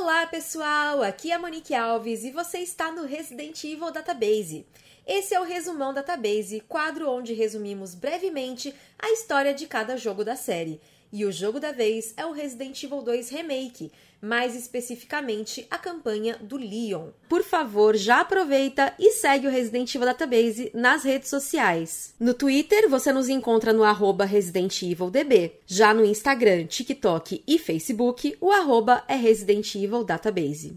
Olá, pessoal! Aqui é a Monique Alves e você está no Resident Evil Database. Esse é o Resumão Database, quadro onde resumimos brevemente a história de cada jogo da série. E o jogo da vez é o Resident Evil 2 Remake, mais especificamente a campanha do Leon. Por favor, já aproveita e segue o Resident Evil Database nas redes sociais. No Twitter, você nos encontra no arroba Resident Evil DB. Já no Instagram, TikTok e Facebook, o arroba é Resident Evil Database.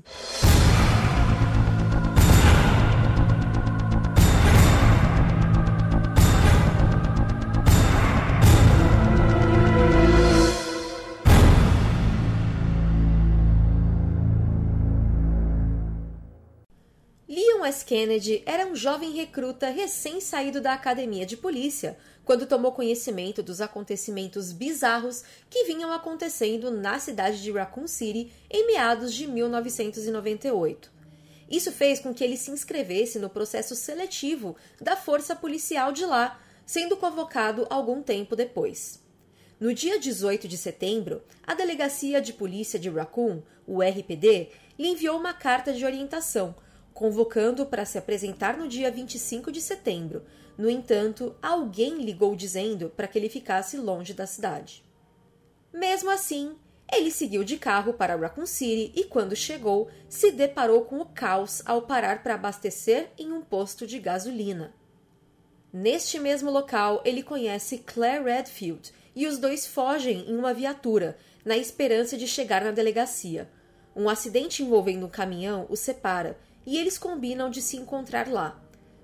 Leon S. Kennedy era um jovem recruta recém-saído da academia de polícia quando tomou conhecimento dos acontecimentos bizarros que vinham acontecendo na cidade de Raccoon City em meados de 1998. Isso fez com que ele se inscrevesse no processo seletivo da força policial de lá, sendo convocado algum tempo depois. No dia 18 de setembro, a Delegacia de Polícia de Raccoon, o RPD, lhe enviou uma carta de orientação convocando para se apresentar no dia 25 de setembro. No entanto, alguém ligou dizendo para que ele ficasse longe da cidade. Mesmo assim, ele seguiu de carro para Raccoon City e, quando chegou, se deparou com o caos ao parar para abastecer em um posto de gasolina. Neste mesmo local, ele conhece Claire Redfield e os dois fogem em uma viatura, na esperança de chegar na delegacia. Um acidente envolvendo um caminhão os separa e eles combinam de se encontrar lá.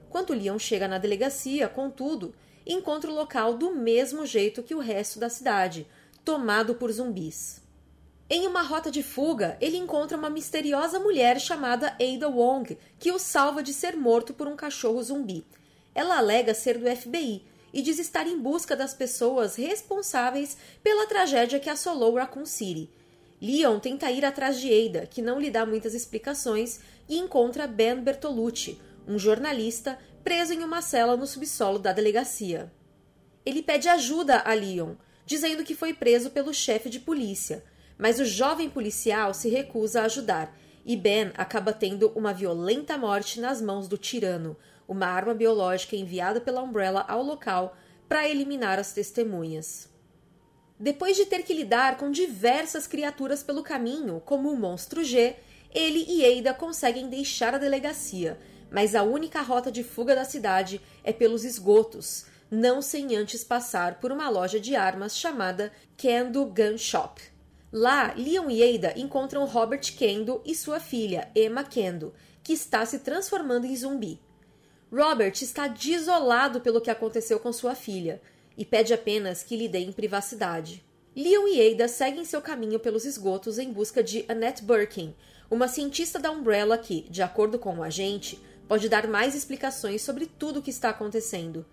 Quando Leon chega na delegacia, contudo, encontra o local do mesmo jeito que o resto da cidade, tomado por zumbis. Em uma rota de fuga, ele encontra uma misteriosa mulher chamada Ada Wong, que o salva de ser morto por um cachorro zumbi. Ela alega ser do FBI e diz estar em busca das pessoas responsáveis pela tragédia que assolou Raccoon City. Leon tenta ir atrás de Ada, que não lhe dá muitas explicações, e encontra Ben Bertolucci, um jornalista preso em uma cela no subsolo da delegacia. Ele pede ajuda a Leon, dizendo que foi preso pelo chefe de polícia, mas o jovem policial se recusa a ajudar e Ben acaba tendo uma violenta morte nas mãos do tirano, uma arma biológica enviada pela Umbrella ao local para eliminar as testemunhas. Depois de ter que lidar com diversas criaturas pelo caminho, como o monstro G, ele e Ada conseguem deixar a delegacia, mas a única rota de fuga da cidade é pelos esgotos, não sem antes passar por uma loja de armas chamada Kendo Gun Shop. Lá, Leon e Ada encontram Robert Kendo e sua filha, Emma Kendo, que está se transformando em zumbi. Robert está desolado pelo que aconteceu com sua filha e pede apenas que lhe deem privacidade. Leon e Ada seguem seu caminho pelos esgotos em busca de Annette Birkin, uma cientista da Umbrella que, de acordo com o agente, pode dar mais explicações sobre tudo o que está acontecendo.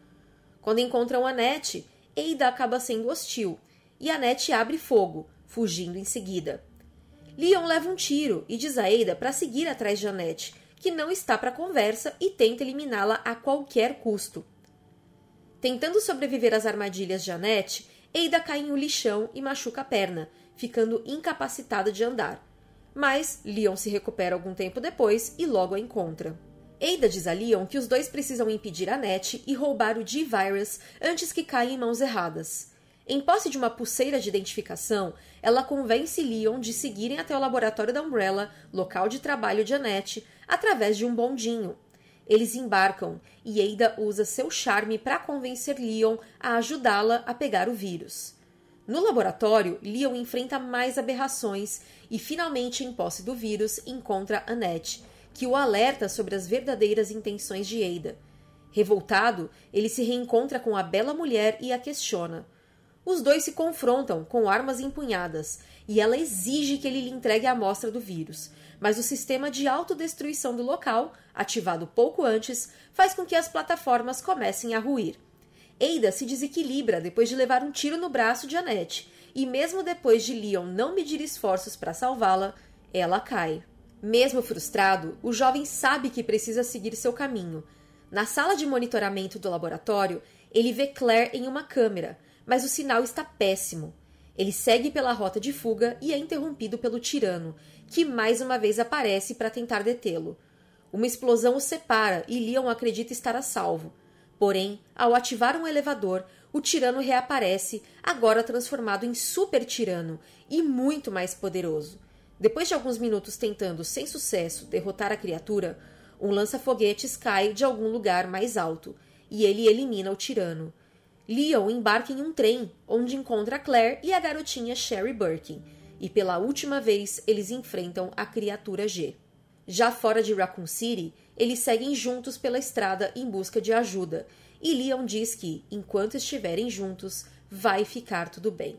Quando encontram Annette, Ada acaba sendo hostil e Annette abre fogo, fugindo em seguida. Leon leva um tiro e diz a Ada para seguir atrás de Annette, que não está para conversa e tenta eliminá-la a qualquer custo. Tentando sobreviver às armadilhas de Annette, Ada cai em um lixão e machuca a perna, ficando incapacitada de andar. Mas Leon se recupera algum tempo depois e logo a encontra. Ada diz a Leon que os dois precisam impedir Annette e roubar o G-Virus antes que caia em mãos erradas. Em posse de uma pulseira de identificação, ela convence Leon de seguirem até o laboratório da Umbrella, local de trabalho de Annette, através de um bondinho, eles embarcam e Ada usa seu charme para convencer Leon a ajudá-la a pegar o vírus. No laboratório, Leon enfrenta mais aberrações e, finalmente, em posse do vírus, encontra Annette, que o alerta sobre as verdadeiras intenções de Ada. Revoltado, ele se reencontra com a bela mulher e a questiona. Os dois se confrontam com armas empunhadas e ela exige que ele lhe entregue a amostra do vírus, mas o sistema de autodestruição do local, ativado pouco antes, faz com que as plataformas comecem a ruir. Ada se desequilibra depois de levar um tiro no braço de Annette, e mesmo depois de Leon não medir esforços para salvá-la, ela cai. Mesmo frustrado, o jovem sabe que precisa seguir seu caminho. Na sala de monitoramento do laboratório, ele vê Claire em uma câmera, mas o sinal está péssimo. Ele segue pela rota de fuga e é interrompido pelo tirano, que mais uma vez aparece para tentar detê-lo. Uma explosão o separa e Leon acredita estar a salvo. Porém, ao ativar um elevador, o tirano reaparece, agora transformado em super tirano e muito mais poderoso. Depois de alguns minutos tentando, sem sucesso, derrotar a criatura, um lança-foguetes cai de algum lugar mais alto e ele elimina o tirano. Leon embarca em um trem, onde encontra Claire e a garotinha Sherry Birkin, e pela última vez eles enfrentam a criatura G. Já fora de Raccoon City, eles seguem juntos pela estrada em busca de ajuda, e Leon diz que, enquanto estiverem juntos, vai ficar tudo bem.